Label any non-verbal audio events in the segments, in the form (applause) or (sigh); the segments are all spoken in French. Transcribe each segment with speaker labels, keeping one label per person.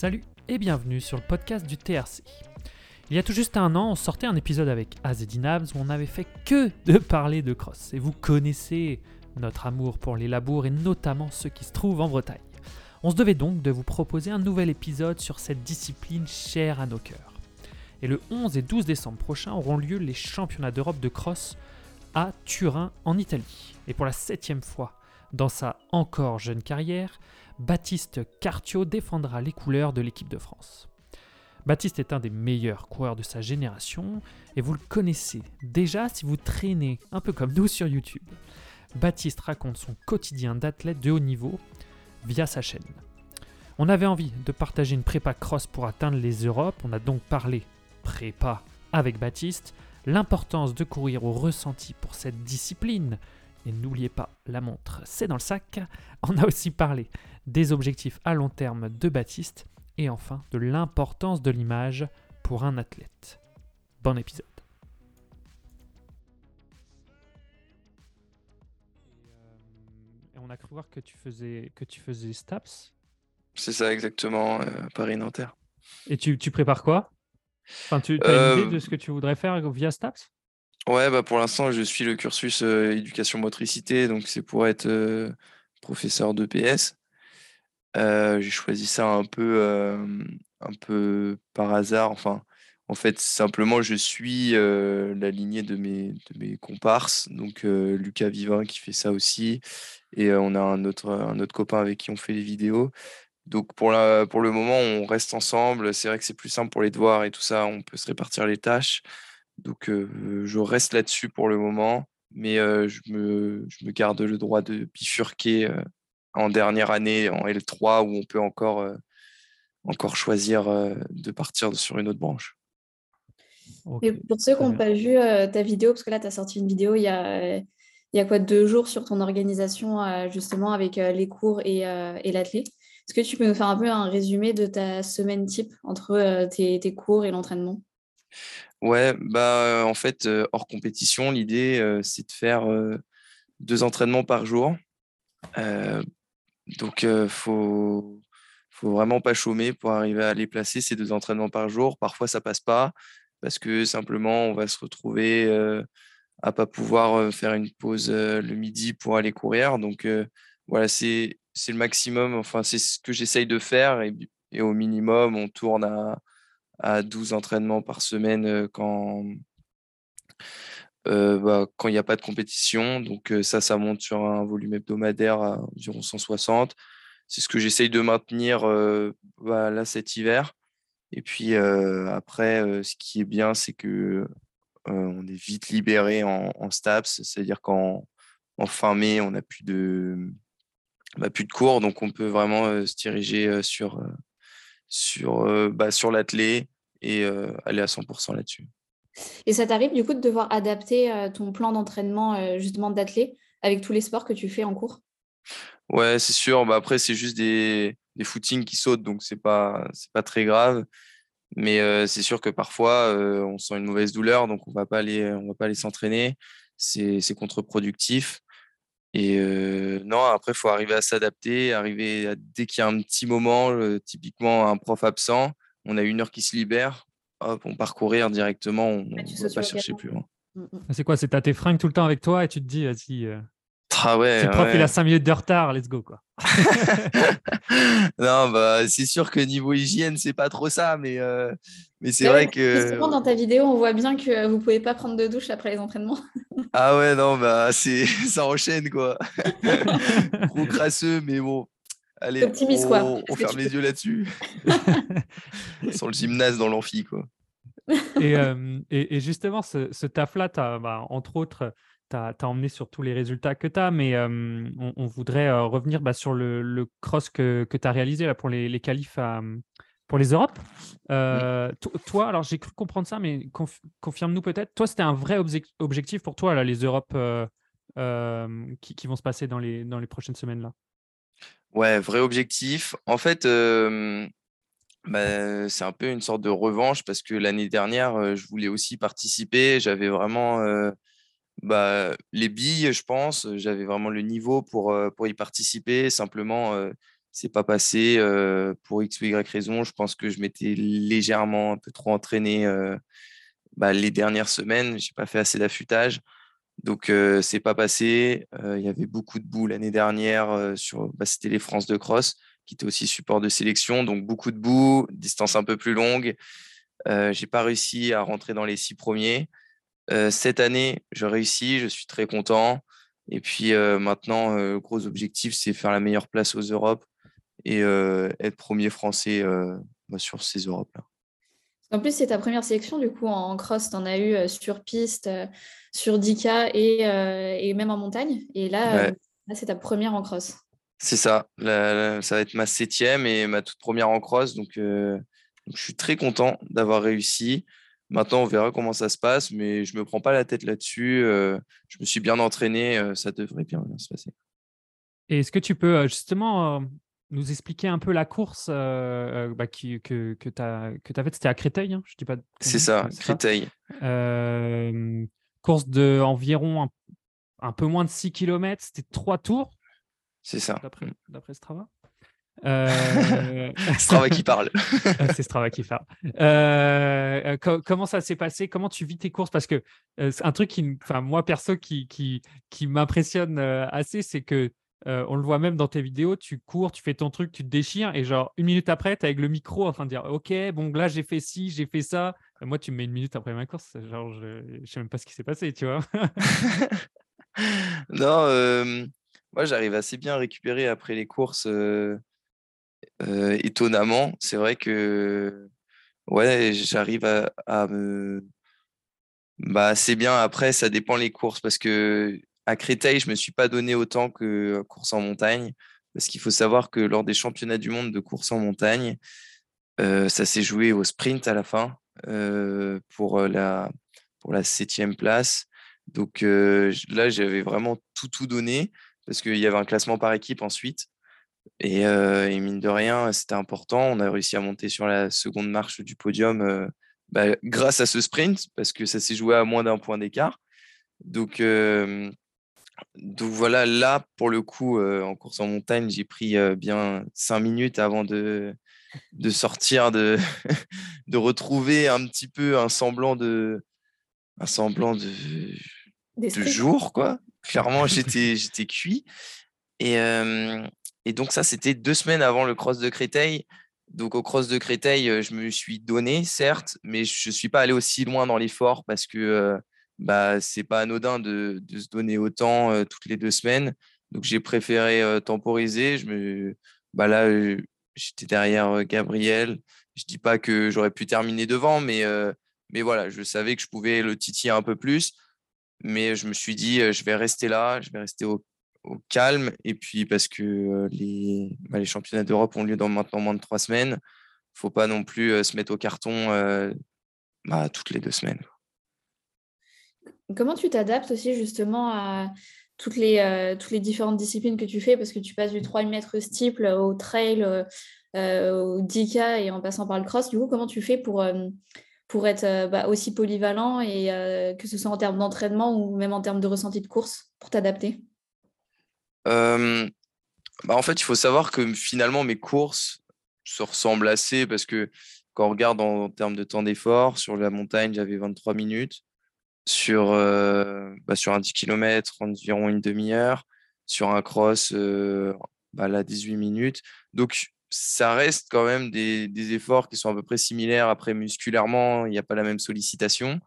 Speaker 1: Salut et bienvenue sur le podcast du TRC. Il y a tout juste un an, on sortait un épisode avec Azedin Abs où on n'avait fait que de parler de cross. Et vous connaissez notre amour pour les labours et notamment ceux qui se trouvent en Bretagne. On se devait donc de vous proposer un nouvel épisode sur cette discipline chère à nos cœurs. Et le 11 et 12 décembre prochain auront lieu les championnats d'Europe de cross à Turin en Italie. Et pour la septième fois dans sa encore jeune carrière, Baptiste Cartio défendra les couleurs de l'équipe de France. Baptiste est un des meilleurs coureurs de sa génération et vous le connaissez déjà si vous traînez un peu comme nous sur YouTube. Baptiste raconte son quotidien d'athlète de haut niveau via sa chaîne. On avait envie de partager une prépa cross pour atteindre les Europes, on a donc parlé prépa avec Baptiste, l'importance de courir au ressenti pour cette discipline, et n'oubliez pas, la montre, c'est dans le sac. On a aussi parlé des objectifs à long terme de Baptiste et enfin de l'importance de l'image pour un athlète. Bon épisode. Et, on a cru voir que tu faisais, que tu faisais STAPS.
Speaker 2: C'est ça exactement, euh, Paris-Nanterre.
Speaker 1: Et tu, tu, prépares quoi? Enfin, tu as une idée euh, de ce que tu voudrais faire via STAPS?
Speaker 2: Ouais, bah pour l'instant, je suis le cursus euh, éducation motricité, donc c'est pour être professeur de PS. J'ai choisi ça un peu, un peu par hasard. Enfin, en fait, simplement, je suis la lignée de mes, comparses. Donc, Lucas Vivin qui fait ça aussi. Et on a un autre, copain avec qui on fait les vidéos. Donc, pour, le moment, on reste ensemble. C'est vrai que c'est plus simple pour les devoirs et tout ça. On peut se répartir les tâches. Donc, je reste là-dessus pour le moment. Mais je me garde le droit de bifurquer en dernière année en L3 où on peut encore, encore choisir de partir sur une autre branche.
Speaker 3: Et pour ceux qui n'ont pas vu ta vidéo, parce que là, tu as sorti une vidéo il y a, il y a quoi, deux jours sur ton organisation, justement, avec les cours et, et l'athlète. Est-ce que tu peux nous faire un peu un résumé de ta semaine type entre tes, tes cours et l'entraînement?
Speaker 2: Ouais, bah en fait, hors compétition, l'idée, c'est de faire deux entraînements par jour. Donc, il faut, faut vraiment pas chômer pour arriver à les placer ces deux entraînements par jour. Parfois, ça passe pas parce que simplement, on va se retrouver à pas pouvoir faire une pause le midi pour aller courir. Donc, voilà, c'est le maximum. Enfin, c'est ce que j'essaye de faire. Et, et, au minimum, on tourne à, à 12 entraînements par semaine quand bah, quand il n'y a pas de compétition. Donc ça, ça monte sur un volume hebdomadaire à environ 160. C'est ce que j'essaye de maintenir bah, là cet hiver. Et puis après, ce qui est bien, c'est que on est vite libéré en, STAPS, c'est-à-dire qu'en en fin mai, on n'a plus de bah, plus de cours, donc on peut vraiment se diriger sur sur bah, sur l'athlé et aller à 100% là-dessus.
Speaker 3: Et ça t'arrive du coup de devoir adapter ton plan d'entraînement justement d'athlé avec tous les sports que tu fais en cours?
Speaker 2: Ouais, c'est sûr. Bah, après, c'est juste des, des footings qui sautent, donc c'est pas pas très grave. Mais c'est sûr que parfois, on sent une mauvaise douleur, donc on va pas aller on va pas aller s'entraîner. C'est contre-productif. Et non, après, faut arriver à s'adapter, arriver à, dès qu'il y a un petit moment, typiquement un prof absent, on a une heure qui se libère, hop, on parcourir directement, on ne va pas chercher plus loin.
Speaker 1: Mmh, mmh. C'est quoi C'est as tes fringues tout le temps avec toi et tu te dis, vas-y,
Speaker 2: ah ouais,
Speaker 1: le prof, il a 5 minutes de retard, let's go. Quoi. (laughs)
Speaker 2: non, bah, c'est sûr que niveau hygiène, c'est pas trop ça, mais, euh, mais c'est vrai que.
Speaker 3: Justement, dans ta vidéo, on voit bien que vous pouvez pas prendre de douche après les entraînements.
Speaker 2: ah ouais, non, bah, (laughs) ça enchaîne, quoi. (laughs) Trop crasseux, mais bon. Allez, on, on ferme les yeux là-dessus. (laughs) Sans le gymnase dans l'amphi, quoi. (laughs)
Speaker 1: et, euh, et, et, justement, ce, ce taf-là, bah, entre autres, tu as, emmené sur tous les résultats que tu as, mais on, voudrait revenir bah, sur le, cross que, que tu as réalisé là, pour les, les qualifs pour les Europes. Toi, alors j'ai cru comprendre ça, mais confirme-nous peut-être. Toi, c'était un vrai objectif pour toi, là, les Europes qui, qui, vont se passer dans les, dans les prochaines semaines là?
Speaker 2: Ouais, vrai objectif. En fait, bah, c'est un peu une sorte de revanche parce que l'année dernière, je voulais aussi participer. J'avais vraiment bah, les billes, je pense, j'avais vraiment le niveau pour, pour y participer. Simplement, c'est pas passé pour X ou Y raison. Je pense que je m'étais légèrement un peu trop entraîné bah, les dernières semaines. J'ai pas fait assez d'affûtage. Donc, c'est pas passé. Il y avait beaucoup de boue l'année dernière. sur, bah, C'était les France de Cross, qui était aussi support de sélection. Donc, beaucoup de boue, distance un peu plus longue. Euh, j'ai pas réussi à rentrer dans les six premiers. cette année, je réussis. Je suis très content. Et puis maintenant, le gros objectif, c'est faire la meilleure place aux Europes et être premier français bah, sur ces Europes-là.
Speaker 3: En plus, c'est ta première sélection, du coup, en cross, tu en as eu sur piste, sur 10K et, même en montagne. Et là, c'est ta première en cross.
Speaker 2: C'est ça. ça va être ma septième et ma toute première en cross. Donc, je suis très content d'avoir réussi. Maintenant, on verra comment ça se passe, mais je ne me prends pas la tête là-dessus. je me suis bien entraîné, ça devrait bien se passer.
Speaker 1: Et est-ce que tu peux justement nous expliquer un peu la course euh, euh, bah, qui, que, que tu as, que faite C'était à Créteil, hein, je dis pas.
Speaker 2: C'est ça, Créteil.
Speaker 1: Euh, course de environ un, un, peu moins de 6 km, c'était trois tours.
Speaker 2: C'est ça.
Speaker 1: D'après Strava. (laughs)
Speaker 2: Strava qui parle. (laughs)
Speaker 1: c'est Strava qui parle. comment ça s'est passé? Comment tu vis tes courses? Parce que c'est un truc qui, enfin moi perso, qui, qui, qui m'impressionne assez, c'est que on le voit même dans tes vidéos, tu cours, tu fais ton truc, tu te déchires, et genre une minute après, tu avec le micro en train de dire Ok, bon, là j'ai fait ci, j'ai fait ça. moi, tu me mets une minute après ma course, genre je, ne sais même pas ce qui s'est passé, tu vois. (laughs)
Speaker 2: non, moi j'arrive assez bien à récupérer après les courses, étonnamment. C'est vrai que ouais, j'arrive à, me. Bah, c'est bien. Après, ça dépend les courses parce que à Créteil, je ne me suis pas donné autant que course en montagne, parce qu'il faut savoir que lors des championnats du monde de course en montagne, euh, ça s'est joué au sprint à la fin euh, pour, la, pour la septième place. Donc euh, là, j'avais vraiment tout, tout donné, parce qu'il y avait un classement par équipe ensuite. Et, mine de rien, c'était important. On a réussi à monter sur la seconde marche du podium bah, grâce à ce sprint, parce que ça s'est joué à moins d'un point d'écart. Donc, donc voilà, là, pour le coup, euh, en course en montagne, j'ai pris euh, bien cinq minutes avant de, de sortir, de, (laughs) de retrouver un petit peu un semblant de, un semblant de, de jour, quoi. Clairement, j'étais, j'étais cuit. Et, euh, et donc ça, c'était deux semaines avant le cross de Créteil. Donc au cross de Créteil, je me suis donné, certes, mais je ne suis pas allé aussi loin dans l'effort parce que bah, c'est pas anodin de, se donner autant euh, toutes les deux semaines. Donc j'ai préféré euh, temporiser. Je me, bah là, euh, j'étais derrière Gabriel. Je dis pas que j'aurais pu terminer devant, mais, voilà, je savais que je pouvais le titiller un peu plus. Mais je me suis dit, je vais rester là, je vais rester au, calme. Et puis parce que les, bah, les championnats d'Europe ont lieu dans maintenant moins de trois semaines, faut pas non plus se mettre au carton bah, toutes les deux semaines.
Speaker 3: Comment tu t'adaptes aussi justement à toutes les, euh, toutes les différentes disciplines que tu fais? Parce que tu passes du 3 mètres steeple au trail, euh, euh, au 10K et en passant par le cross. Du coup, comment tu fais pour, être bah, aussi polyvalent et que ce soit en termes d'entraînement ou même en termes de ressenti de course pour t'adapter?
Speaker 2: Bah, En fait, il faut savoir que finalement, mes courses se ressemblent assez parce que quand on regarde en, en termes de temps d'effort, sur la montagne, j'avais 23 minutes sur, euh, bah, sur un 10 km, environ une demi-heure, sur un cross, euh, bah, là, 18 minutes. Donc, ça reste quand même des, des, efforts qui sont à peu près similaires. Après, musculairement, il n'y a pas la même sollicitation.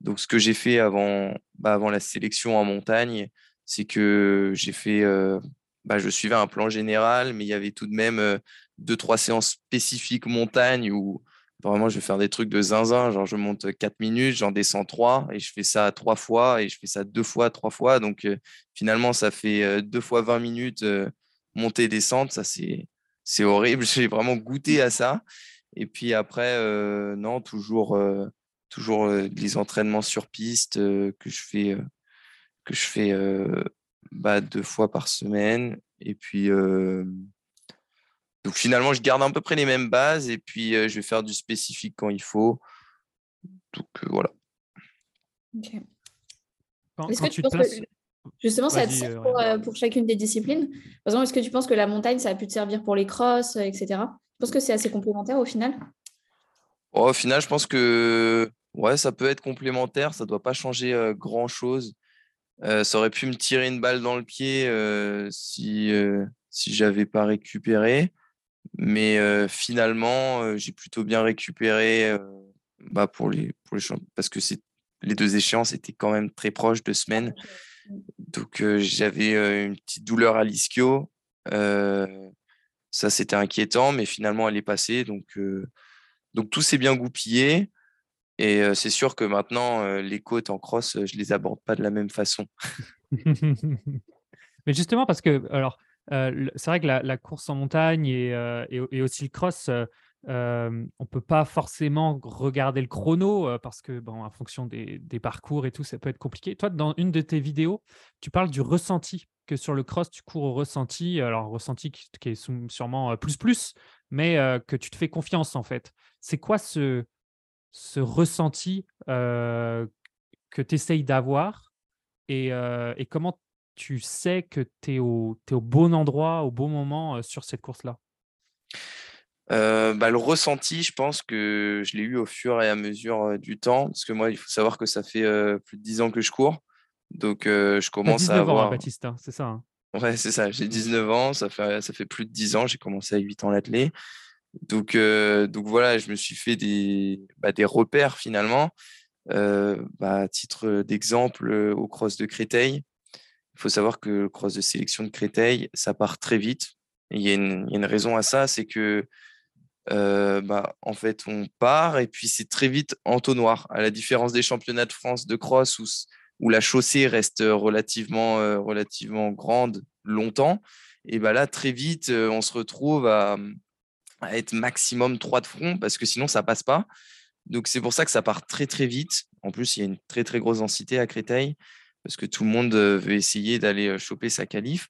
Speaker 2: Donc, ce que j'ai fait avant, bah, avant la sélection en montagne, c'est que j'ai fait, euh, bah, je suivais un plan général, mais il y avait tout de même euh, deux, trois séances spécifiques montagne où Vraiment, je vais faire des trucs de zinzin. Genre, je monte 4 minutes, j'en descends 3 et je fais ça trois fois et je fais ça deux fois, trois fois. Donc, euh, finalement, ça fait euh, deux fois 20 minutes euh, montée, descente. Ça, c'est, c'est horrible. (laughs) J'ai vraiment goûté à ça. Et puis après, non, toujours, toujours les entraînements sur piste que je fais, que je fais bah, deux fois par semaine. Et puis, donc finalement, je garde à peu près les mêmes bases et puis euh, je vais faire du spécifique quand il faut. Donc euh, voilà.
Speaker 3: Est-ce que, tu penses que Justement, ça te sert pour, chacune des disciplines? Par exemple, est-ce que tu penses que la montagne, ça a pu te servir pour les crosses, etc. Je pense que c'est assez complémentaire au final
Speaker 2: Au final, je pense que ouais, ça peut être complémentaire. Ça ne doit pas changer grand-chose. ça aurait pu me tirer une balle dans le pied si, si je n'avais pas récupéré. Mais finalement, j'ai plutôt bien récupéré bah, pour les, pour les parce que les deux échéances étaient quand même très proches de semaines. Donc j'avais une petite douleur à l'ischio. ça, c'était inquiétant, mais finalement, elle est passée. Donc, donc tout s'est bien goupillé. Et c'est sûr que maintenant, les côtes en cross, je les aborde pas de la même façon. (laughs)
Speaker 1: mais justement, parce que, alors, c'est vrai que la, course en montagne et, et, aussi le cross, on on peut pas forcément regarder le chrono parce que, bon, en fonction des, parcours et tout, ça peut être compliqué. Toi, dans une de tes vidéos, tu parles du ressenti, que sur le cross, tu cours au ressenti. Alors, ressenti qui, est sûrement plus plus, mais que tu te fais confiance en fait. C'est quoi ce, ressenti que tu essayes d'avoir et, comment tu sais que tu es, es, au bon endroit, au bon moment sur cette course-là?
Speaker 2: Euh, bah, le ressenti, je pense que je l'ai eu au fur et à mesure du temps, parce que moi, il faut savoir que ça fait plus de 10 ans que je cours. Donc, je commence à avoir.
Speaker 1: Ans, Baptiste, hein, c'est ça. Hein?
Speaker 2: Ouais, c'est ça. J'ai 19 ans, ça fait, ça fait plus de 10 ans. J'ai commencé à 8 ans l'athlé. Donc, donc voilà, je me suis fait des, bah, des repères finalement. bah, à titre d'exemple, au cross de Créteil, il faut savoir que le cross de sélection de Créteil, ça part très vite. Il y, a une raison à ça, c'est que bah, en fait, on part et puis c'est très vite entonnoir. À la différence des championnats de France de cross où, la chaussée reste relativement, relativement grande longtemps, et bah là, très vite, on se retrouve à, être maximum 3 de front parce que sinon, ça passe pas. Donc, c'est pour ça que ça part très, très vite. En plus, il y a une très, très grosse densité à Créteil parce que tout le monde veut essayer d'aller choper sa qualif.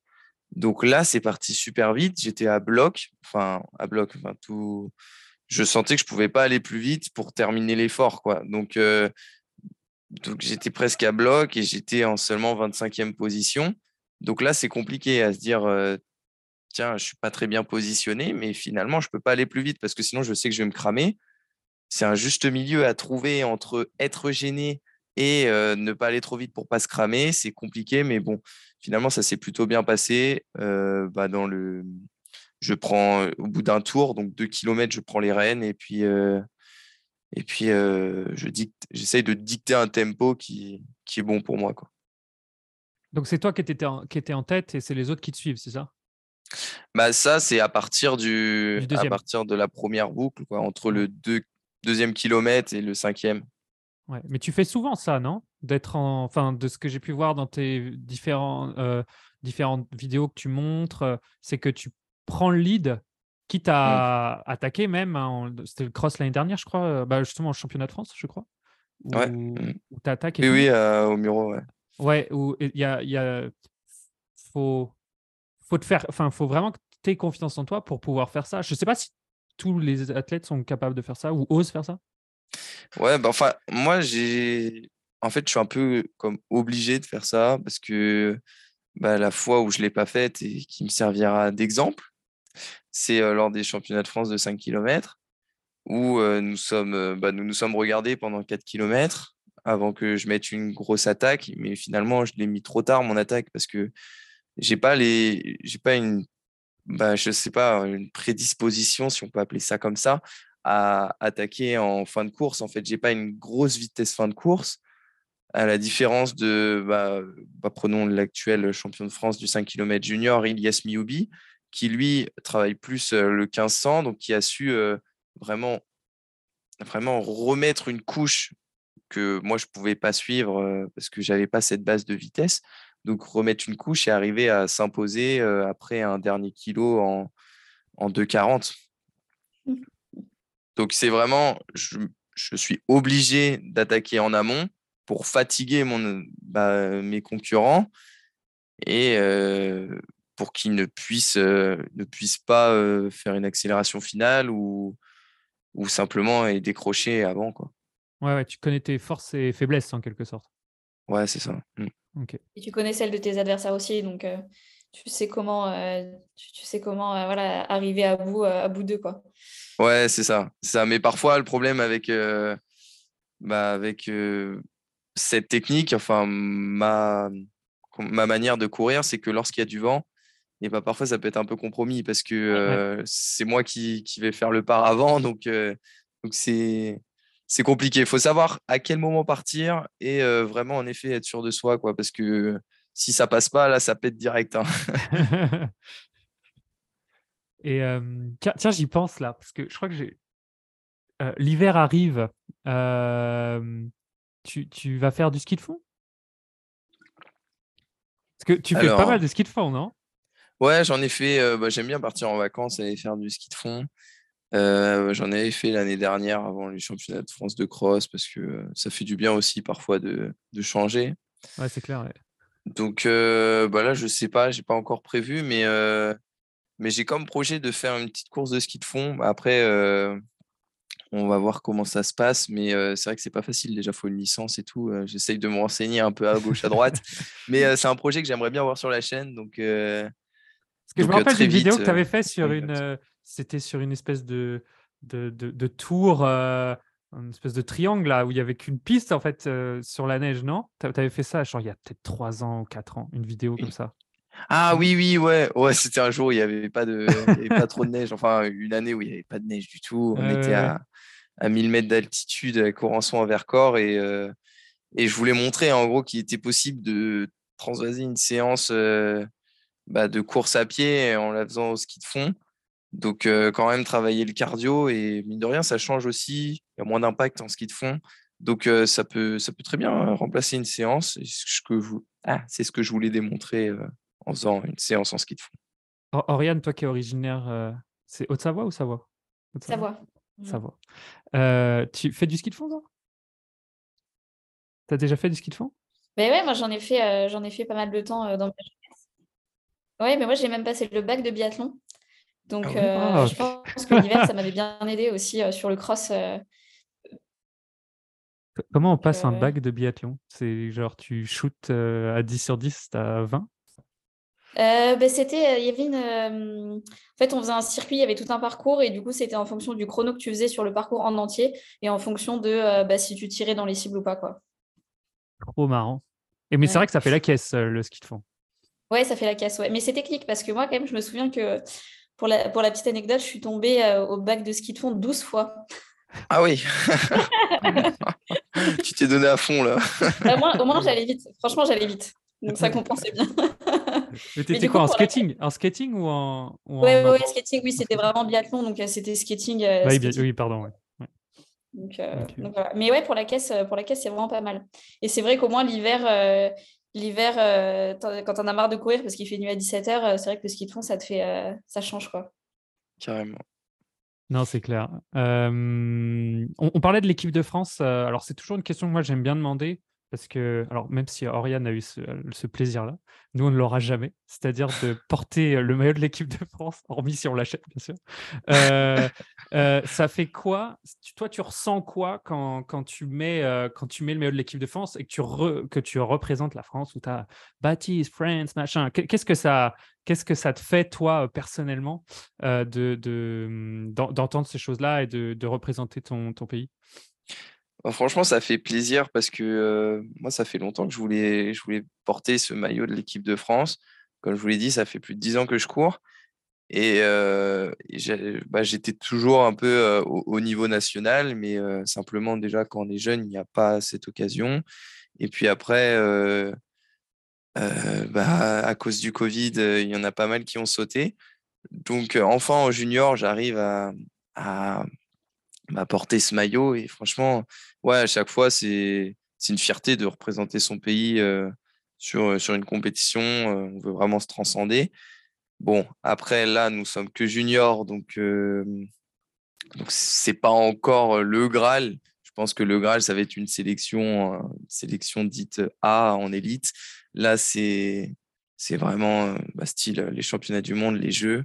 Speaker 2: Donc là, c'est parti super vite. J'étais à bloc, enfin à bloc, enfin tout. Je sentais que je pouvais pas aller plus vite pour terminer l'effort, quoi. Donc, euh, j'étais presque à bloc et j'étais en seulement 25e position. Donc là, c'est compliqué à se dire, euh, tiens, je suis pas très bien positionné, mais finalement, je peux pas aller plus vite parce que sinon, je sais que je vais me cramer. C'est un juste milieu à trouver entre être gêné et ne pas aller trop vite pour pas se cramer, c'est compliqué, mais bon, finalement, ça s'est plutôt bien passé. bah, dans le... Je prends au bout d'un tour, donc deux kilomètres, je prends les rênes et puis, et puis je dicte, j'essaye de dicter un tempo qui, qui est bon pour moi. Quoi.
Speaker 1: Donc c'est toi qui étais, en, qui étais en tête et c'est les autres qui te suivent, c'est ça?
Speaker 2: Bah ça, c'est à partir du, à partir de la première boucle, quoi, entre le deux, deuxième kilomètre et le cinquième
Speaker 1: mais tu fais souvent ça, non? D'être en, enfin, de ce que j'ai pu voir dans tes différents, euh, différentes vidéos que tu montres, euh, c'est que tu prends le lead, quitte à mmh. attaquer même. Hein, c'était le cross l'année dernière, je crois, euh, bah, justement au championnat de France, je crois.
Speaker 2: Où, ouais. Mmh.
Speaker 1: tu attaques.
Speaker 2: Et oui, au Muro, ouais.
Speaker 1: Ouais, où il y a, y a, faut, faut te faire, enfin, faut vraiment que tu aies confiance en toi pour pouvoir faire ça. Je sais pas si tous les athlètes sont capables de faire ça ou osent faire ça.
Speaker 2: Ouais, bah, enfin, moi, j'ai. En fait, je suis un peu comme obligé de faire ça parce que bah, la fois où je ne l'ai pas faite et qui me servira d'exemple, c'est lors des championnats de France de 5 km où nous, sommes, bah, nous nous sommes regardés pendant 4 km avant que je mette une grosse attaque. Mais finalement, je l'ai mis trop tard, mon attaque, parce que j'ai pas les pas une bah, je sais pas une prédisposition si on peut appeler ça comme ça à attaquer en fin de course. En fait, j'ai pas une grosse vitesse fin de course. À la différence de, bah, bah, prenons l'actuel champion de France du 5 km junior, Ilyas Mioubi, qui lui travaille plus le 1500, donc qui a su vraiment, vraiment remettre une couche que moi je pouvais pas suivre parce que j'avais pas cette base de vitesse. Donc remettre une couche et arriver à s'imposer après un dernier kilo en, en 2,40. Donc c'est vraiment, je, suis obligé d'attaquer en amont pour fatiguer mon, bah, mes concurrents et euh, pour qu'ils ne puissent, euh, ne puissent pas euh, faire une accélération finale ou, ou simplement décrocher avant. Quoi.
Speaker 1: Ouais, ouais, tu connais tes forces et faiblesses en quelque sorte.
Speaker 2: Ouais, c'est ça. Mmh.
Speaker 3: Et tu connais celle de tes adversaires aussi, donc tu sais comment, tu, sais comment voilà, arriver à bout, à bout d'eux. Quoi.
Speaker 2: Ouais, c'est ça, ça. Mais parfois, le problème avec, bah, avec cette technique, enfin, ma, ma manière de courir, c'est que lorsqu'il y a du vent, et bah, parfois ça peut être un peu compromis parce que c'est moi qui, qui, vais faire le par avant. Donc, donc c'est, c'est compliqué. Il faut savoir à quel moment partir et vraiment, en effet, être sûr de soi. Quoi, parce que si ça passe pas, là, ça pète direct. Hein. (laughs)
Speaker 1: et tiens, j'y pense là, parce que je crois que j'ai. L'hiver arrive. Tu, tu, vas faire du ski de fond? Parce que tu fais pas mal de ski de fond, non?
Speaker 2: Ouais, j'en ai fait. Bah, j'aime bien partir en vacances et faire du ski de fond. j'en avais fait l'année dernière avant les championnats de France de cross parce que ça fait du bien aussi parfois de, de changer.
Speaker 1: Ouais, c'est clair.
Speaker 2: Donc bah là, je sais pas, j'ai pas encore prévu, mais, mais j'ai comme projet de faire une petite course de ski de fond. Après, on va voir comment ça se passe, mais c'est vrai que c'est pas facile. Déjà, il faut une licence et tout. J'essaye de me renseigner un peu à gauche, à droite, (laughs) mais c'est un projet que j'aimerais bien voir sur la chaîne. Donc, Parce
Speaker 1: que je me rappelle d'une vidéo que tu avais fait sur une, c'était sur une espèce de de, de, tour, une espèce de triangle là où il y avait qu'une piste en fait sur la neige, non? Tu avais fait ça, genre il y a peut-être 3 ans ou 4 ans, une vidéo comme ça.
Speaker 2: Ah oui, oui, ouais. Ouais, c'était un jour où il n'y avait, pas de, pas trop de neige. Enfin, une année où il n'y avait pas de neige du tout. On était à, à 1000 mètres d'altitude avec Corançon en Vercors et, euh, et je voulais montrer en gros qu'il était possible de transvaser une séance euh, bah, de course à pied en la faisant au ski de fond. Donc, euh, quand même, travailler le cardio et mine de rien, ça change aussi. Il y a moins d'impact en ski de fond. Donc, ça, peut, ça peut très bien remplacer une séance. Ah, c'est ce que je voulais démontrer en faisant une séance en ski de fond.
Speaker 1: Oriane, toi qui es originaire, c'est Haute-Savoie ou Savoie?
Speaker 3: Savoie.
Speaker 1: Savoie. Mmh. tu fais du ski de fond, toi? Tu as déjà fait du ski de fond?
Speaker 3: Mais ouais, moi j'en ai fait, j'en ai fait pas mal de temps dans ma jeunesse. Ouais, mais moi j'ai même passé le bac de biathlon. Donc ah ah, je pense que l'hiver ça m'avait bien aidé aussi sur le cross.
Speaker 1: Comment on passe un bac de biathlon? C'est genre tu shootes à 10 sur 10, t'as 20
Speaker 3: euh, ben, c'était, il y avait une, euh, en fait, on faisait un circuit, il y avait tout un parcours et du coup, c'était en fonction du chrono que tu faisais sur le parcours en entier et en fonction de euh, bah, si tu tirais dans les cibles ou pas, quoi.
Speaker 1: Trop marrant. Et mais c'est vrai que ça fait la caisse le ski de fond.
Speaker 3: Ouais, ça fait la caisse, ouais. Mais c'est technique parce que moi, quand même, je me souviens que pour la, pour la petite anecdote, je suis tombée au bac de ski de fond 12 fois.
Speaker 2: Ah oui (laughs) Tu t'es donné à fond là.
Speaker 3: Au moins, (laughs) j'allais vite. Franchement, j'allais vite. Donc ça compensait bien. (laughs)
Speaker 1: Mais t'étais quoi, en skating? En skating ou en.
Speaker 3: Oui, ouais, skating, oui, c'était vraiment biathlon, donc euh, c'était skating. Euh,
Speaker 1: oui, pardon,
Speaker 3: ouais. Donc, euh, voilà. Mais ouais, pour la caisse, pour la caisse, c'est vraiment pas mal. Et c'est vrai qu'au moins l'hiver, l'hiver, quand on a marre de courir parce qu'il fait nuit à 17h, c'est vrai que le ski de fond, ça te fait, ça change quoi.
Speaker 2: Carrément.
Speaker 1: Non, c'est clair. on, on, parlait de l'équipe de France. alors, c'est toujours une question que moi j'aime bien demander. Parce que, alors, même si Oriane a eu ce, plaisir-là, nous, on ne l'aura jamais. C'est-à-dire de porter le maillot de l'équipe de France, (laughs) hormis si on l'achète, bien sûr. Euh, euh, ça fait quoi? Toi, tu ressens quoi quand, tu mets, euh, le maillot de l'équipe de France et que tu, représentes la France ou tu as Baptiste, France, machin? Qu'est-ce que ça, te fait, toi, personnellement, de, d'entendre ces choses-là et de, représenter ton pays?
Speaker 2: Bah, franchement, ça fait plaisir parce que moi, ça fait longtemps que je voulais, porter ce maillot de l'équipe de France. Comme je vous l'ai dit, ça fait plus de dix ans que je cours. Et, bah, j'étais toujours un peu au, niveau national, mais simplement déjà quand on est jeune, il n'y a pas cette occasion. Et puis après, bah, à cause du Covid, il y en a pas mal qui ont sauté. Donc enfin en junior, j'arrive à, à, à porter ce maillot. Et franchement, ouais, à chaque fois, c'est une fierté de représenter son pays sur, sur une compétition. on veut vraiment se transcender. Bon, après, là, nous sommes que juniors, donc donc c'est pas encore le Graal. Je pense que le Graal, ça va être une sélection, sélection dite A en élite. Là, c'est vraiment bah, style les championnats du monde, les Jeux.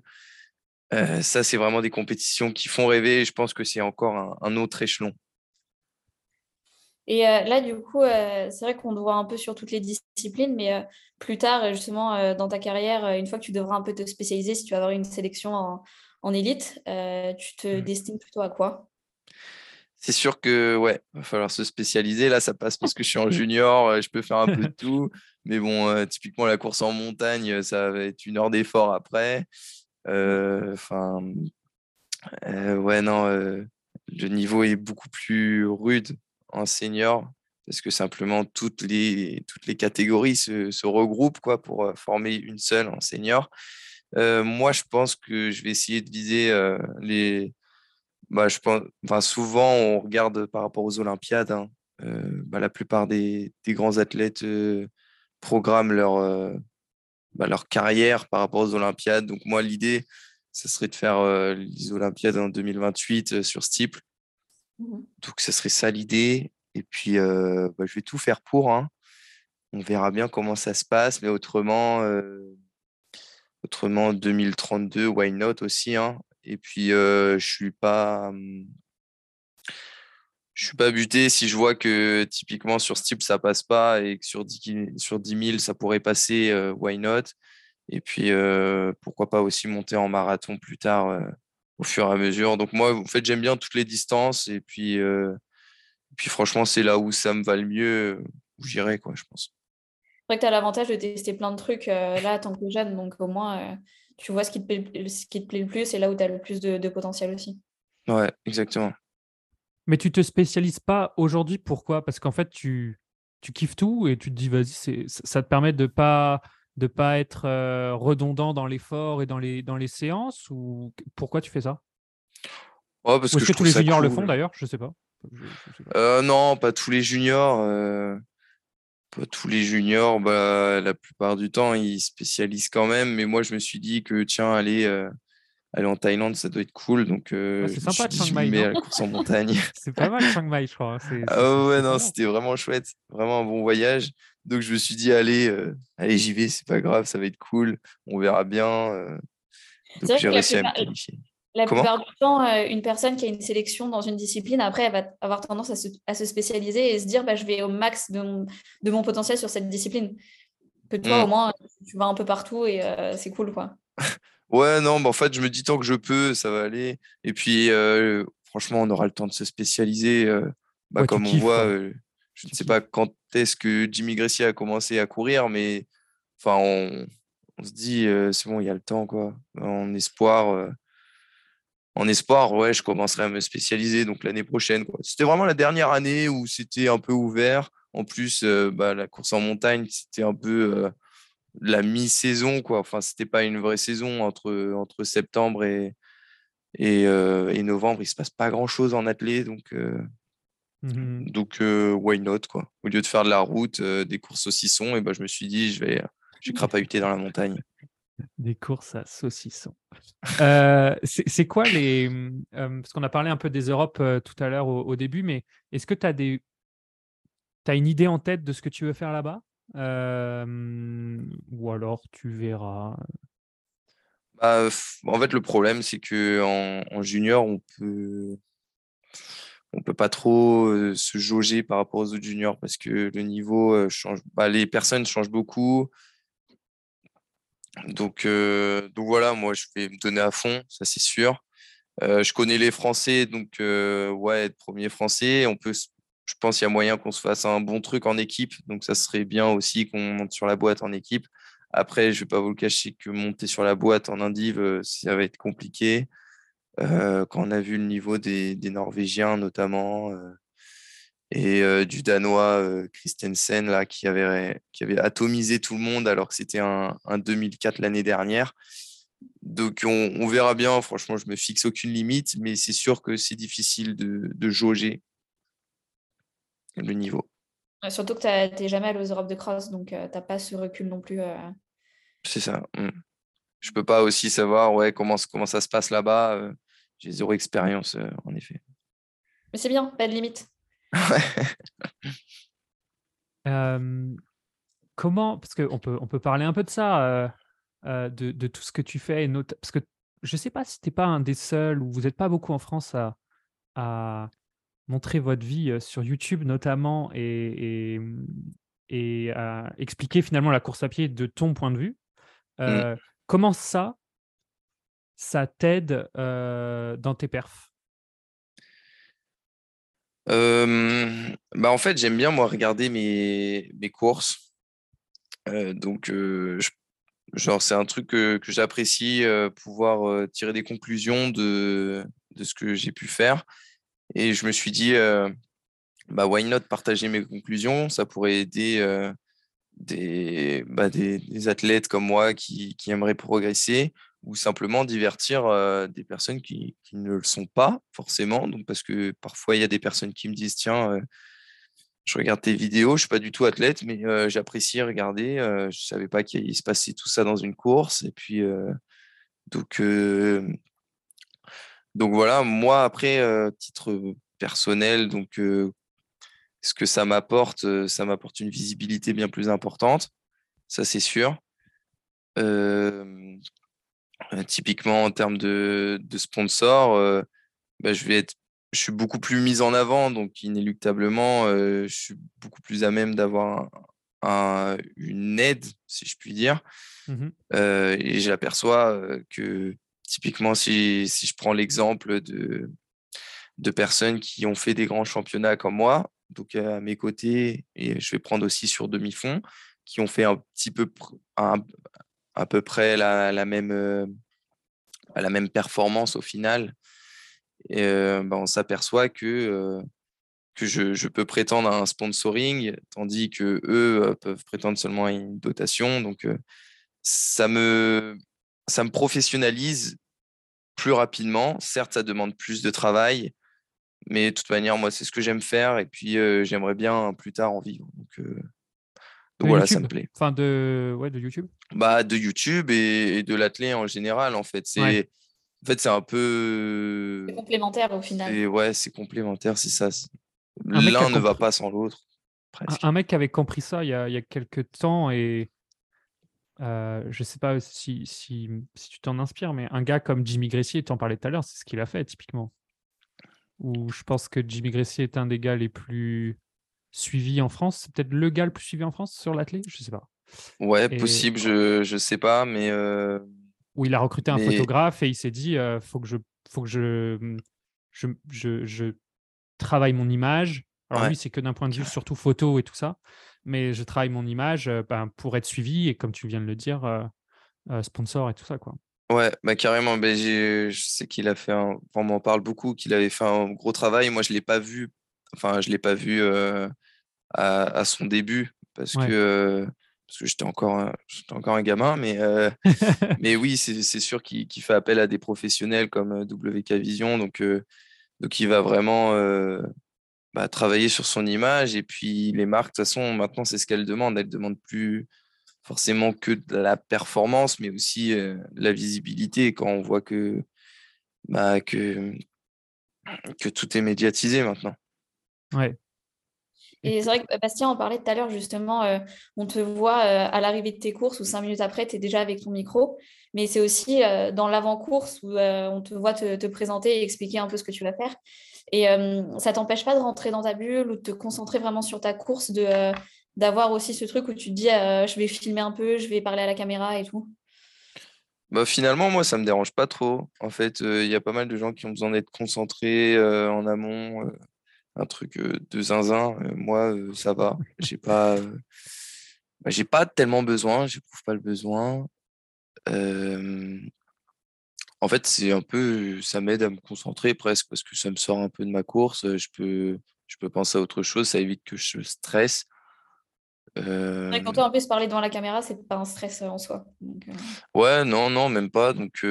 Speaker 2: ça, c'est vraiment des compétitions qui font rêver. je pense que c'est encore un autre échelon.
Speaker 3: Et là, du coup, c'est vrai qu'on te voit un peu sur toutes les disciplines, mais plus tard, justement, dans ta carrière, une fois que tu devras un peu te spécialiser, si tu vas avoir une sélection en, élite, tu te mmh. destines plutôt à quoi?
Speaker 2: C'est sûr que ouais, va falloir se spécialiser. Là, ça passe parce que je suis en junior, je peux faire un peu de tout. Mais bon, typiquement la course en montagne, ça va être une heure d'effort après. Enfin, ouais, non, le niveau est beaucoup plus rude en senior parce que simplement toutes les, toutes les catégories se, regroupent quoi, pour former une seule en senior. moi, je pense que je vais essayer de viser les. Bah, je pense, enfin, souvent, on regarde par rapport aux Olympiades. Hein, bah, la plupart des, grands athlètes programment leur, bah, leur carrière par rapport aux Olympiades. Donc, moi, l'idée, ce serait de faire les Olympiades en 2028 sur Steeple. Mmh Donc, ce serait ça l'idée. Et puis, bah, je vais tout faire pour. Hein. On verra bien comment ça se passe. Mais autrement, autrement 2032, why not aussi. Hein. Et puis, je suis pas. Mmh, je suis pas buté si je vois que typiquement sur Steep ça passe pas et que sur 10, sur 000 ça pourrait passer, why not Et puis pourquoi pas aussi monter en marathon plus tard au fur et à mesure. Donc moi, en fait, j'aime bien toutes les distances et puis, puis franchement, c'est là où ça me va le mieux, où j'irai, quoi, je pense.
Speaker 3: C'est vrai que tu as l'avantage de tester plein de trucs là, tant que jeune, donc au moins, tu vois ce qui, te plaît, ce qui te plaît le plus et là où tu as le plus de, potentiel aussi.
Speaker 2: Ouais, exactement.
Speaker 1: Mais tu te spécialises pas aujourd'hui, pourquoi? Parce qu'en fait, tu, tu kiffes tout et tu te dis, vas-y, ça te permet de pas de pas être redondant dans l'effort et dans les, dans les séances ou pourquoi tu fais ça?
Speaker 2: Parce
Speaker 1: Est-ce que, tous les juniors le font d'ailleurs? Je sais pas.
Speaker 2: non, pas tous les juniors. pas tous les juniors. Bah, la plupart du temps, ils spécialisent quand même. Mais moi, je me suis dit que tiens, allez, aller en Thaïlande, ça doit être cool. Donc,
Speaker 1: c'est sympa Chiang Mai.
Speaker 2: la course en montagne. (laughs)
Speaker 1: c'est pas mal Chiang Mai, je crois. Hein,
Speaker 2: ah ouais, non, c'était vraiment chouette. Vraiment un bon voyage. Donc je me suis dit, allez, euh, allez j'y vais, c'est pas grave, ça va être cool, on verra bien. Euh. donc j'ai réussi à me qualifier.
Speaker 3: La plupart du temps, euh, une personne qui a une sélection dans une discipline, après, elle va avoir tendance à se, spécialiser et se dire, bah, je vais au max de mon, de mon potentiel sur cette discipline. Que toi, au mmh. moins, tu vas un peu partout et c'est cool, quoi. (laughs)
Speaker 2: ouais, non, bah, en fait, je me dis tant que je peux, ça va aller. Et puis, franchement, on aura le temps de se spécialiser. Bah, comme on voit, je ne sais pas quand est-ce que Jimmy Gressier a commencé à courir, mais enfin, on, se dit, c'est bon, il y a le temps, quoi. En espoir, en espoir, ouais, je commencerai à me spécialiser donc l'année prochaine. C'était vraiment la dernière année où c'était un peu ouvert. En plus, bah, la course en montagne, c'était un peu la mi-saison, quoi. Enfin, c'était pas une vraie saison entre, entre septembre et, et, et novembre. Il se passe pas grand-chose en athlée, donc Mmh donc, why not, quoi. Au lieu de faire de la route, des courses saucissons, et ben, je me suis dit, je vais, je vais crapahuter dans la montagne.
Speaker 1: Des courses à saucissons. c'est quoi les. Mmh, parce qu'on a parlé un peu des Europes tout à l'heure au, début, mais est-ce que tu as, des... as une idée en tête de ce que tu veux faire là-bas? Ou alors tu verras
Speaker 2: bah, En fait, le problème, c'est qu'en en junior, on peut on peut pas trop se jauger par rapport aux autres juniors parce que le niveau change. Bah, les personnes changent beaucoup. Donc, voilà, moi je vais me donner à fond, ça c'est sûr. je connais les Français, donc ouais, être premier Français, on peut, je pense qu'il y a moyen qu'on se fasse un bon truc en équipe, donc ça serait bien aussi qu'on monte sur la boîte en équipe. Après, je vais pas vous le cacher que monter sur la boîte en indiv, ça va être compliqué. Euh, quand on a vu le niveau des, Norvégiens notamment euh, et euh, du Danois Christensen là, qui, avait, qui avait atomisé tout le monde alors que c'était un, 2004 l'année dernière. Donc on, verra bien, franchement je me fixe aucune limite, mais c'est sûr que c'est difficile de, jauger le niveau.
Speaker 3: Surtout que tu n'es jamais allé aux Europes de cross, donc tu n'as pas ce recul non plus.
Speaker 2: C'est ça. Mmh. Je peux pas aussi savoir ouais, comment, comment ça se passe là-bas j'ai zéro expérience, euh, en effet.
Speaker 3: Mais c'est bien, pas de limite. (laughs)
Speaker 1: comment, parce qu'on peut, on peut parler un peu de ça, euh, euh, de, tout ce que tu fais, parce que je ne sais pas si tu n'es pas un des seuls, ou vous n'êtes pas beaucoup en France à, montrer votre vie sur YouTube notamment et, et, expliquer finalement la course à pied de ton point de vue. Mmh. Comment ça, ça t'aide dans tes perfs?
Speaker 2: Bah en fait, j'aime bien moi regarder mes, mes courses. donc, genre, c'est un truc que, j'apprécie, pouvoir tirer des conclusions de, de ce que j'ai pu faire. Et je me suis dit, bah, why not partager mes conclusions? Ça pourrait aider des, bah, des, athlètes comme moi qui, qui aimeraient progresser ou simplement divertir des personnes qui, ne le sont pas forcément. Donc, parce que parfois, il y a des personnes qui me disent Tiens, je regarde tes vidéos, je ne suis pas du tout athlète, mais j'apprécie regarder. je ne savais pas qu'il se passait tout ça dans une course. Et puis, donc, donc voilà, moi, après, titre personnel, donc ce que ça m'apporte, ça m'apporte une visibilité bien plus importante, ça c'est sûr. Euh, typiquement en termes de, de sponsors, euh, bah, je vais être, je suis beaucoup plus mis en avant, donc inéluctablement, euh, je suis beaucoup plus à même d'avoir une aide, si je puis dire. Mmh et j'aperçois que typiquement, si, si je prends l'exemple de, de personnes qui ont fait des grands championnats comme moi, donc à mes côtés, et je vais prendre aussi sur demi-fond, qui ont fait un petit peu un, à peu près la, la même, euh, la même performance au final. Et euh, ben, on s'aperçoit que, euh, que je, je, peux prétendre à un sponsoring, tandis que eux peuvent prétendre seulement à une dotation. Donc, ça, me, ça me professionnalise plus rapidement. Certes, ça demande plus de travail, mais de toute manière, moi, c'est ce que j'aime faire. Et puis, j'aimerais bien plus tard en vivre. Donc
Speaker 1: voilà, ça me plaît. Enfin, de, ouais, de YouTube?
Speaker 2: Bah, De YouTube et, de l'athlé en général, en fait. C'est en fait, c'est un peu.
Speaker 3: complémentaire au final.
Speaker 2: Et ouais, c'est complémentaire, c'est ça. L'un ne va pas sans l'autre.
Speaker 1: Un, mec avait compris ça il y a, il y a quelques temps et euh, je sais pas si, si, si tu t'en inspires, mais un gars comme Jimmy Gressier, tu en parlais tout à l'heure, c'est ce qu'il a fait typiquement. Ou je pense que Jimmy Gressier est un des gars les plus suivi en France. C'est peut-être le gars le plus suivi en France sur l'athlète Je sais pas.
Speaker 2: Ouais, possible, je, je sais pas, mais. Euh...
Speaker 1: Où il a recruté un photographe et il s'est dit euh, faut que je faut que je, je, je, je travaille mon image. Alors oui, c'est que d'un point de vue (laughs) surtout photo et tout ça, mais je travaille mon image euh, ben, pour être suivi et comme tu viens de le dire, euh, sponsor et tout ça quoi.
Speaker 2: Ouais, bah carrément. Ben, je sais qu'il a fait un. on m'en parle beaucoup, qu'il avait fait un gros travail. Moi, je l'ai pas vu. Enfin, je l'ai pas vu à, son début parce que parce que j'étais encore j'étais encore un gamin mais (laughs) mais oui c'est sûr qu'il fait appel à des professionnels comme WK Vision donc donc il va vraiment bah, travailler sur son image et puis les marques de toute façon maintenant c'est ce qu'elles demandent. Elles demandent plus forcément que de la performance mais aussi la visibilité. Quand on voit que bah, que que tout est médiatisé maintenant
Speaker 1: ouais
Speaker 3: et c'est vrai que Bastien en parlait tout à l'heure, justement, euh, on te voit euh, à l'arrivée de tes courses ou cinq minutes après, tu es déjà avec ton micro. Mais c'est aussi euh, dans l'avant-course où on te voit te, présenter et expliquer un peu ce que tu vas faire. Et ça t'empêche pas de rentrer dans ta bulle ou de te concentrer vraiment sur ta course, de, d'avoir aussi ce truc où tu te dis je vais filmer un peu, je vais parler à la caméra et tout?
Speaker 2: Bah, finalement, moi, ça me dérange pas trop. En fait, il y a pas mal de gens qui ont besoin d'être concentrés en amont un truc de zinzin, moi, ça va. J'ai pas, bah, j'ai pas tellement besoin, j'éprouve pas le besoin. en fait, c'est un peu, ça m'aide à me concentrer presque parce que ça me sort un peu de ma course. Je peux, je peux penser à autre chose, ça évite que je stresse.
Speaker 3: Quand toi, en plus, parler devant la caméra, c'est pas un stress en soi.
Speaker 2: Ouais, non, non, même pas. Donc,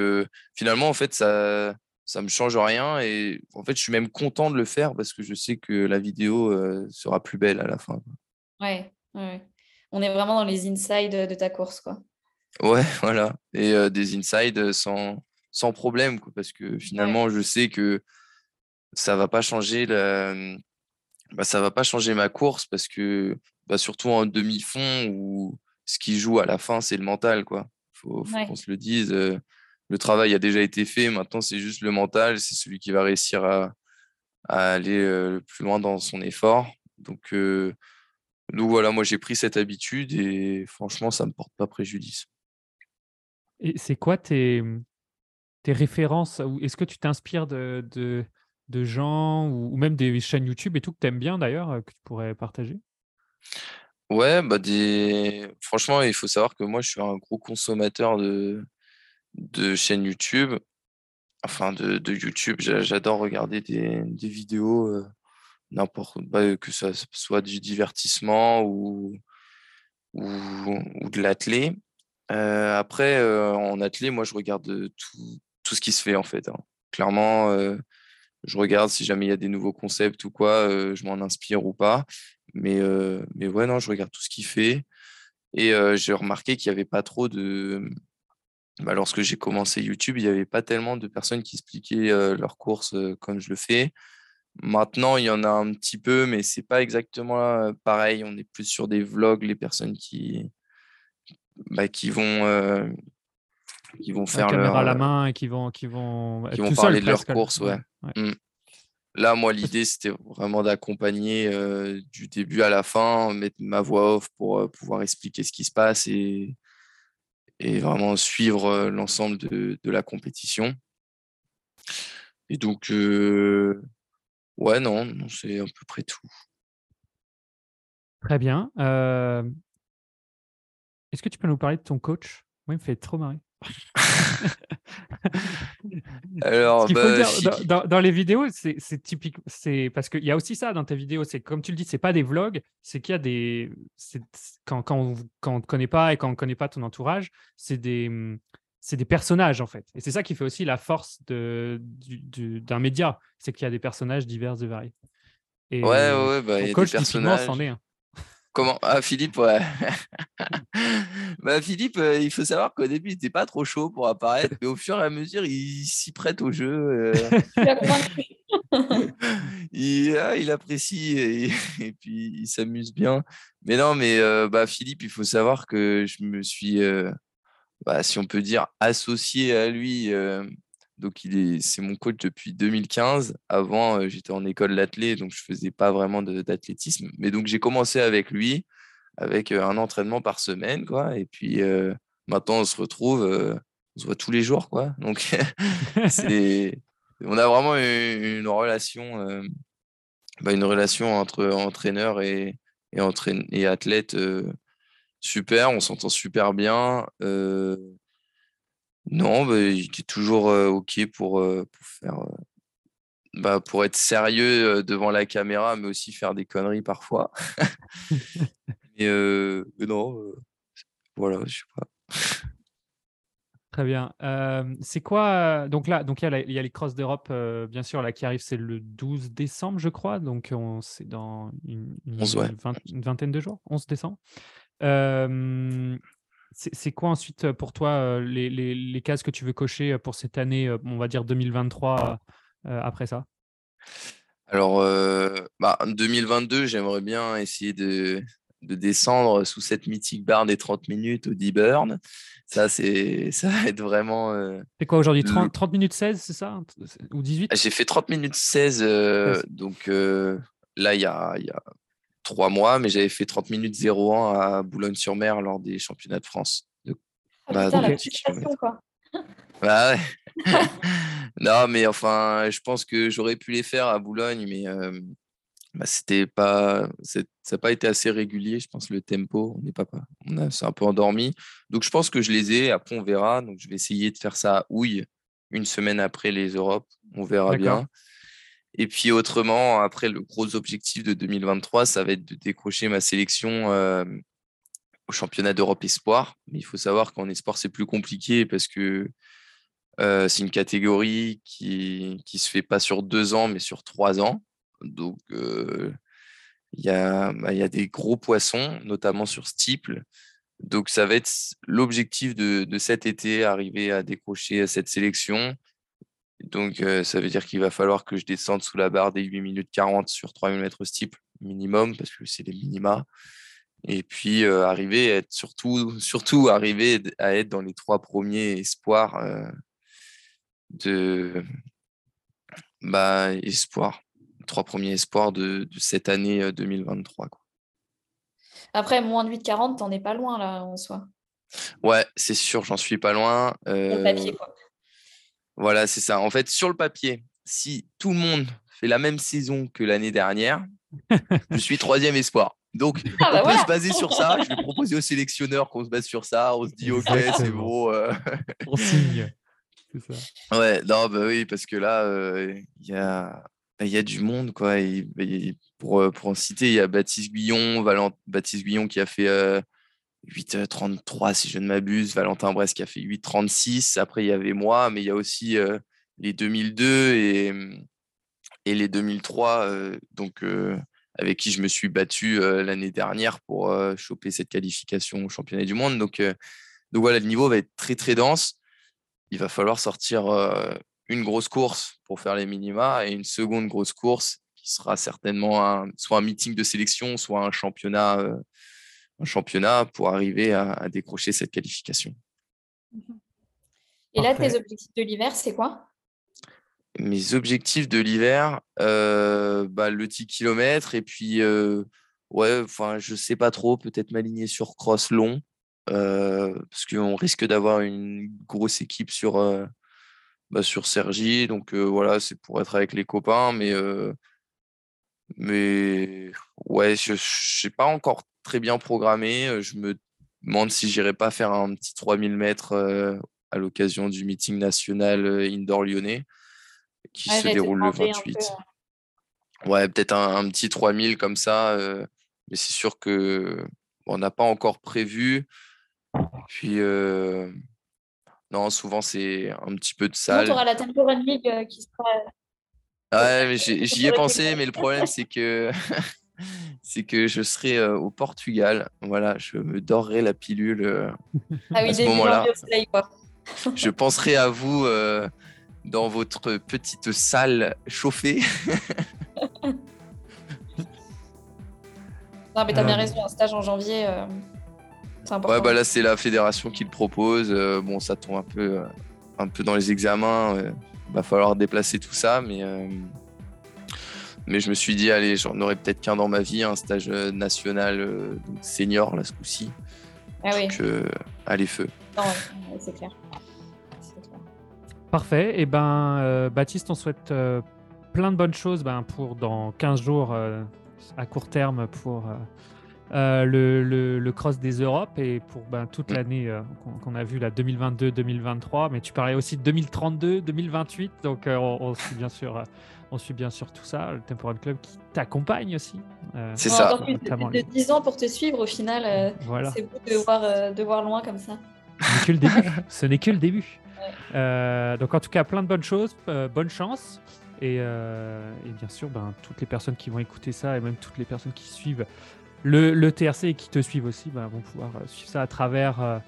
Speaker 2: finalement, en fait, ça, ça me change rien et en fait je suis même content de le faire parce que je sais que la vidéo euh, sera plus belle à la fin.
Speaker 3: Ouais, ouais, on est vraiment dans les insides de ta course quoi.
Speaker 2: Ouais, (laughs) voilà et euh, des insides sans sans problème quoi, parce que finalement je sais que ça va pas changer la... bah, ça va pas changer ma course parce que bah, surtout en demi-fond où ce qui joue à la fin c'est le mental quoi. Faut, faut qu'on se le dise. Euh, le travail a déjà été fait. Maintenant, c'est juste le mental. C'est celui qui va réussir à, à aller le plus loin dans son effort. Donc, donc voilà, moi j'ai pris cette habitude et franchement, ça ne me porte pas préjudice.
Speaker 1: Et c'est quoi tes, tes références Est-ce que tu t'inspires de, de, de, gens ou, même des chaînes YouTube et tout que tu aimes bien d'ailleurs, que tu pourrais partager?
Speaker 2: Ouais, bah des... franchement, il faut savoir que moi je suis un gros consommateur de, de chaînes YouTube. Enfin, de, de YouTube, j'adore regarder des, des vidéos n'importe bah, que ça soit du divertissement ou, ou, de l'athlé. Euh, après, euh, en athlé, moi, je regarde tout, tout, ce qui se fait, en fait. Hein. Clairement, euh, je regarde si jamais il y a des nouveaux concepts ou quoi, je m'en inspire ou pas. Mais, mais ouais, non, je regarde tout ce qu'il fait. Et j'ai remarqué qu'il n'y avait pas trop de... Bah, lorsque j'ai commencé YouTube, il n'y avait pas tellement de personnes qui expliquaient leurs courses comme je le fais. Maintenant, il y en a un petit peu, mais c'est pas exactement pareil. On est plus sur des vlogs, les personnes qui, bah, qui vont, qui vont faire
Speaker 1: la caméra à la main et qui vont, qui vont,
Speaker 2: qui vont parler de leur course, ouais. Mmh. Là, moi, l'idée, c'était vraiment d'accompagner du début à la fin, mettre ma voix off pour pouvoir expliquer ce qui se passe et, et vraiment suivre l'ensemble de, de, la compétition. Et donc, Ouais, non, non c'est à peu près tout.
Speaker 1: Très bien. Est-ce que tu peux nous parler de ton coach? Moi, il me fait trop marrer. (laughs)
Speaker 2: Alors, bah,
Speaker 1: dans, les vidéos, c'est typique. C'est parce qu'il y a aussi ça dans tes vidéos. C'est comme tu le dis, c'est pas des vlogs. C'est qu'il y a des. Quand, quand, on, quand ne te connaît pas et quand on ne connaît pas ton entourage, c'est des, c'est des personnages en fait. Et c'est ça qui fait aussi la force de, d'un média, c'est qu'il y a des personnages divers et variés.
Speaker 2: Et ouais, ouais, bah, il y a des personnages.
Speaker 1: Est, hein.
Speaker 2: Comment? Ah, Philippe, ouais. (laughs) bah, Philippe, euh, il faut savoir qu'au début, il n'était pas trop chaud pour apparaître, mais au fur et à mesure, il s'y prête au jeu. Euh. (laughs) (laughs) il, ah, il, apprécie et, puis il s'amuse bien. Mais non, mais euh, bah, Philippe, il faut savoir que je me suis bah, si on peut dire, associé à lui. Donc, il est, c'est mon coach depuis 2015. Avant, j'étais en école d'athlé, donc je faisais pas vraiment d'athlétisme. Mais donc, j'ai commencé avec lui, avec un entraînement par semaine, quoi. Et puis, maintenant, on se retrouve, on se voit tous les jours, quoi. Donc, (laughs) on a vraiment une, relation, bah, une relation entre entraîneur et, et, et athlète super, on s'entend super bien. Non, bah, est toujours OK pour, pour faire. Bah, pour être sérieux devant la caméra, mais aussi faire des conneries parfois. (laughs) mais, non, voilà, je sais pas.
Speaker 1: Très bien. c'est quoi Donc là, donc il y, a les crosses d'Europe, bien sûr, là qui arrive, c'est le 12 décembre, je crois. Donc c'est dans une, une, vingtaine de jours, 11 décembre c'est quoi ensuite pour toi les, les, les, cases que tu veux cocher pour cette année, on va dire 2023, après ça?
Speaker 2: Alors, bah, 2022, j'aimerais bien essayer de, de, descendre sous cette mythique barre des 30 minutes au D-Burn. Ça, (laughs) ça va être vraiment.
Speaker 1: c'est quoi aujourd'hui 30, 30, minutes 16, c'est ça? Ou 18
Speaker 2: J'ai fait 30 minutes 16, donc là, il y a, y a trois mois, mais j'avais fait 30 minutes 01 à Boulogne-sur-Mer lors des championnats de France.
Speaker 3: Ah, bah, quoi. (laughs)
Speaker 2: Bah ouais. (laughs) non, mais enfin, je pense que j'aurais pu les faire à Boulogne, mais euh, bah, c'était pas, ça n'a pas été assez régulier. Je pense le tempo, on n'est pas, on a, c'est un peu endormi. Donc je pense que je les ai. Après, on verra. Donc je vais essayer de faire ça à Houille une semaine après les Europes. On verra bien. Et puis autrement, après, le gros objectif de 2023, ça va être de décrocher ma sélection au championnat d'Europe Espoir. Mais il faut savoir qu'en Espoir, c'est plus compliqué parce que c'est une catégorie qui ne se fait pas sur deux ans, mais sur trois ans. Donc, il y, a, bah, y, a, des gros poissons, notamment sur Steeple. Donc, ça va être l'objectif de, cet été, arriver à décrocher cette sélection donc, ça veut dire qu'il va falloir que je descende sous la barre des 8 minutes 40 sur 3000 mètres steeple minimum, parce que c'est les minima. Et puis, arriver à être surtout, (laughs) surtout arriver à être dans les trois premiers espoirs de bah, espoir trois premiers espoirs de, cette année 2023. Quoi.
Speaker 3: Après, moins de 8,40, t'en es pas loin là en soi.
Speaker 2: Ouais, c'est sûr, j'en suis pas loin.
Speaker 3: papier, quoi.
Speaker 2: Voilà, c'est ça. En fait, sur le papier, si tout le monde fait la même saison que l'année dernière, (laughs) je suis troisième espoir. Donc, ah, bah on peut se baser sur ça. Je vais proposer au sélectionneur qu'on se base sur ça. On se dit, OK, c'est bon. Euh.
Speaker 1: On signe. C'est
Speaker 2: ça. Ouais, non, bah oui, parce que là, euh, il y, a, y a du monde. Quoi. pour, euh, pour en citer, il y a Baptiste Guillon, Baptiste Guillon qui a fait 8,33 si je ne m'abuse, Valentin Brest qui a fait 8,36. Après, il y avait moi, mais il y a aussi les 2002 et, et les 2003, donc, avec qui je me suis battu l'année dernière pour choper cette qualification au championnat du monde. Donc, donc voilà, le niveau va être très très dense. Il va falloir sortir une grosse course pour faire les minima et une seconde grosse course qui sera certainement soit un meeting de sélection, soit un championnat un championnat pour arriver à, décrocher cette qualification.
Speaker 3: Et là, tes objectifs de l'hiver, c'est quoi?
Speaker 2: Mes objectifs de l'hiver, euh, bah, le 10 km et puis, euh, ouais, enfin, je sais pas trop, peut-être m'aligner sur cross long, euh, parce qu'on risque d'avoir une grosse équipe sur, bah, sur Sergi. Donc voilà, c'est pour être avec les copains, mais mais ouais, je n'ai pas encore très bien programmé. Je me demande si j'irai pas faire un petit 3000 mètres à l'occasion du meeting national indoor lyonnais qui se déroule le 28. Ouais, peut-être un, petit 3000 comme ça, mais c'est sûr que on n'a pas encore prévu. Puis non, souvent c'est un petit peu de salle.
Speaker 3: Tu auras la Tempo Run League qui sera
Speaker 2: Ouais, j'y ai pensé, mais le problème, c'est que, (laughs) c'est que je serai au Portugal. Voilà, je me dorerai la pilule
Speaker 3: ah oui, à ce moment-là. (laughs)
Speaker 2: je penserai à vous dans votre petite salle chauffée.
Speaker 3: non, mais t'as bien raison, un stage en janvier, c'est important.
Speaker 2: Ouais, bah là, c'est la fédération qui le propose. bon, ça tombe un peu, un peu dans les examens va falloir déplacer tout ça, mais, euh, mais je me suis dit, allez, j'en aurais peut-être qu'un dans ma vie, un stage euh, national euh, senior, là, ce coup-ci.
Speaker 3: Ah oui.
Speaker 2: Donc, allez, feu.
Speaker 3: c'est clair.
Speaker 1: Parfait. Et eh ben, Baptiste, on souhaite plein de bonnes choses ben, pour dans 15 jours à court terme pour euh, le, le, cross des Europes et pour ben, toute mm. l'année euh, qu'on a vu, la 2022-2023. Mais tu parlais aussi de 2032-2028, donc euh, on, suit bien sûr. on suit bien sûr tout ça, le Temporal Club qui t'accompagne aussi.
Speaker 2: c'est ça.
Speaker 3: De, 10 ans pour te suivre, au final, voilà. c'est beau de voir, de voir loin comme ça.
Speaker 1: Ce n'est que le début. (laughs) Ce n'est que le début. donc en tout cas, plein de bonnes choses, bonne chance. Et, et bien sûr, ben, toutes les personnes qui vont écouter ça et même toutes les personnes qui suivent le, TRC et qui te suivent aussi bah, vont pouvoir euh, suivre ça à travers euh,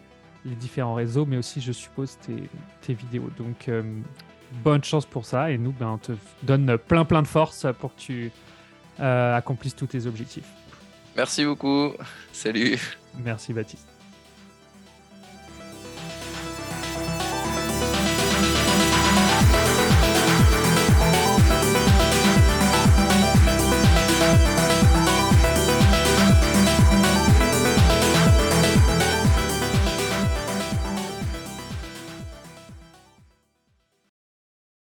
Speaker 1: les différents réseaux, mais aussi, je suppose, tes, vidéos. Donc, euh, bonne chance pour ça. Et nous, ben, on te donne plein, plein de force pour que tu accomplisses tous tes objectifs.
Speaker 2: Merci beaucoup. Salut.
Speaker 1: Merci, Baptiste.